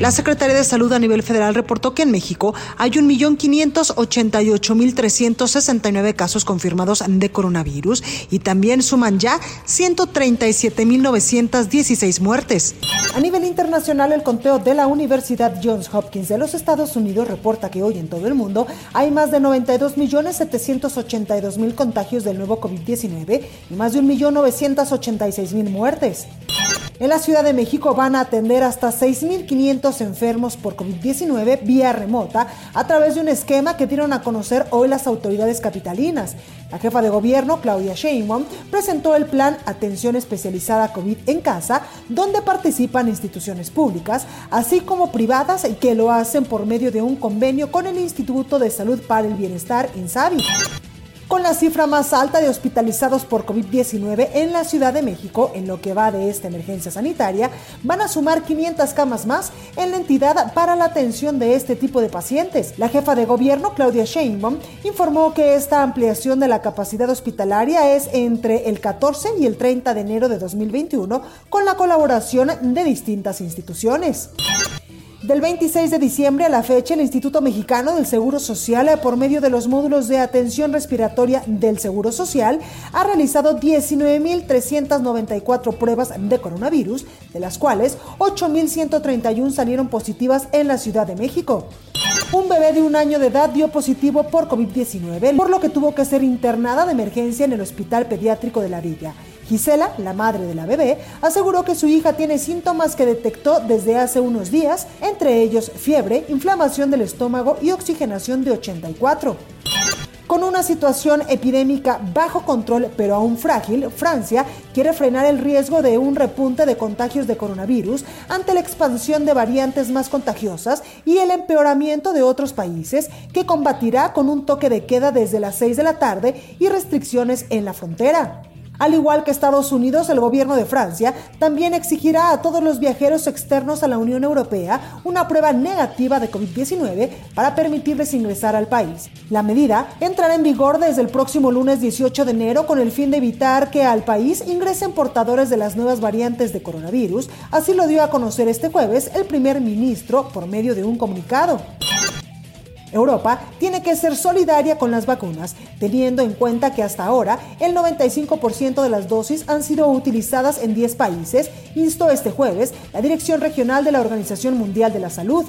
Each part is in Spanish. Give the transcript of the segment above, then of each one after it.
La Secretaría de Salud a nivel federal reportó que en México hay 1.588.369 casos confirmados de coronavirus y también suman ya 137.916 muertes. A nivel internacional, el conteo de la Universidad Johns Hopkins de los Estados Unidos reporta que hoy en todo el mundo hay más de 92.782.000 contagios del nuevo COVID-19 y más de 1.986.000 muertes. En la Ciudad de México van a atender hasta 6.500 enfermos por COVID-19 vía remota a través de un esquema que dieron a conocer hoy las autoridades capitalinas. La jefa de gobierno, Claudia Sheinbaum, presentó el plan Atención Especializada COVID en Casa, donde participan instituciones públicas, así como privadas que lo hacen por medio de un convenio con el Instituto de Salud para el Bienestar, INSABI con la cifra más alta de hospitalizados por COVID-19 en la Ciudad de México en lo que va de esta emergencia sanitaria, van a sumar 500 camas más en la entidad para la atención de este tipo de pacientes. La jefa de gobierno, Claudia Sheinbaum, informó que esta ampliación de la capacidad hospitalaria es entre el 14 y el 30 de enero de 2021 con la colaboración de distintas instituciones. Del 26 de diciembre a la fecha, el Instituto Mexicano del Seguro Social, por medio de los módulos de atención respiratoria del Seguro Social, ha realizado 19.394 pruebas de coronavirus, de las cuales 8.131 salieron positivas en la Ciudad de México. Un bebé de un año de edad dio positivo por COVID-19, por lo que tuvo que ser internada de emergencia en el Hospital Pediátrico de la Villa. Gisela, la madre de la bebé, aseguró que su hija tiene síntomas que detectó desde hace unos días, entre ellos fiebre, inflamación del estómago y oxigenación de 84. Con una situación epidémica bajo control pero aún frágil, Francia quiere frenar el riesgo de un repunte de contagios de coronavirus ante la expansión de variantes más contagiosas y el empeoramiento de otros países que combatirá con un toque de queda desde las 6 de la tarde y restricciones en la frontera. Al igual que Estados Unidos, el gobierno de Francia también exigirá a todos los viajeros externos a la Unión Europea una prueba negativa de COVID-19 para permitirles ingresar al país. La medida entrará en vigor desde el próximo lunes 18 de enero con el fin de evitar que al país ingresen portadores de las nuevas variantes de coronavirus, así lo dio a conocer este jueves el primer ministro por medio de un comunicado. Europa tiene que ser solidaria con las vacunas, teniendo en cuenta que hasta ahora el 95% de las dosis han sido utilizadas en 10 países, instó este jueves la Dirección Regional de la Organización Mundial de la Salud.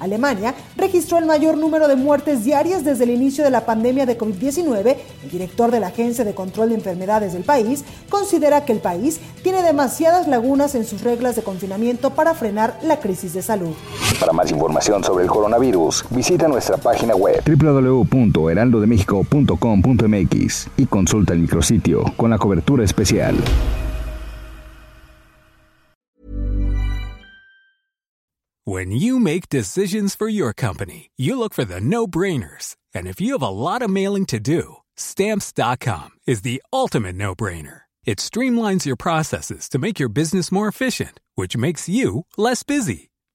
Alemania registró el mayor número de muertes diarias desde el inicio de la pandemia de COVID-19. El director de la Agencia de Control de Enfermedades del país considera que el país tiene demasiadas lagunas en sus reglas de confinamiento para frenar la crisis de salud. Para más información sobre el coronavirus, visita nuestra página web www.heraldodemexico.com.mx y consulta el micrositio con la cobertura especial. When you make decisions for your company, you look for the no-brainers. And if you have a lot of mailing to do, stamps.com is the ultimate no-brainer. It streamlines your processes to make your business more efficient, which makes you less busy.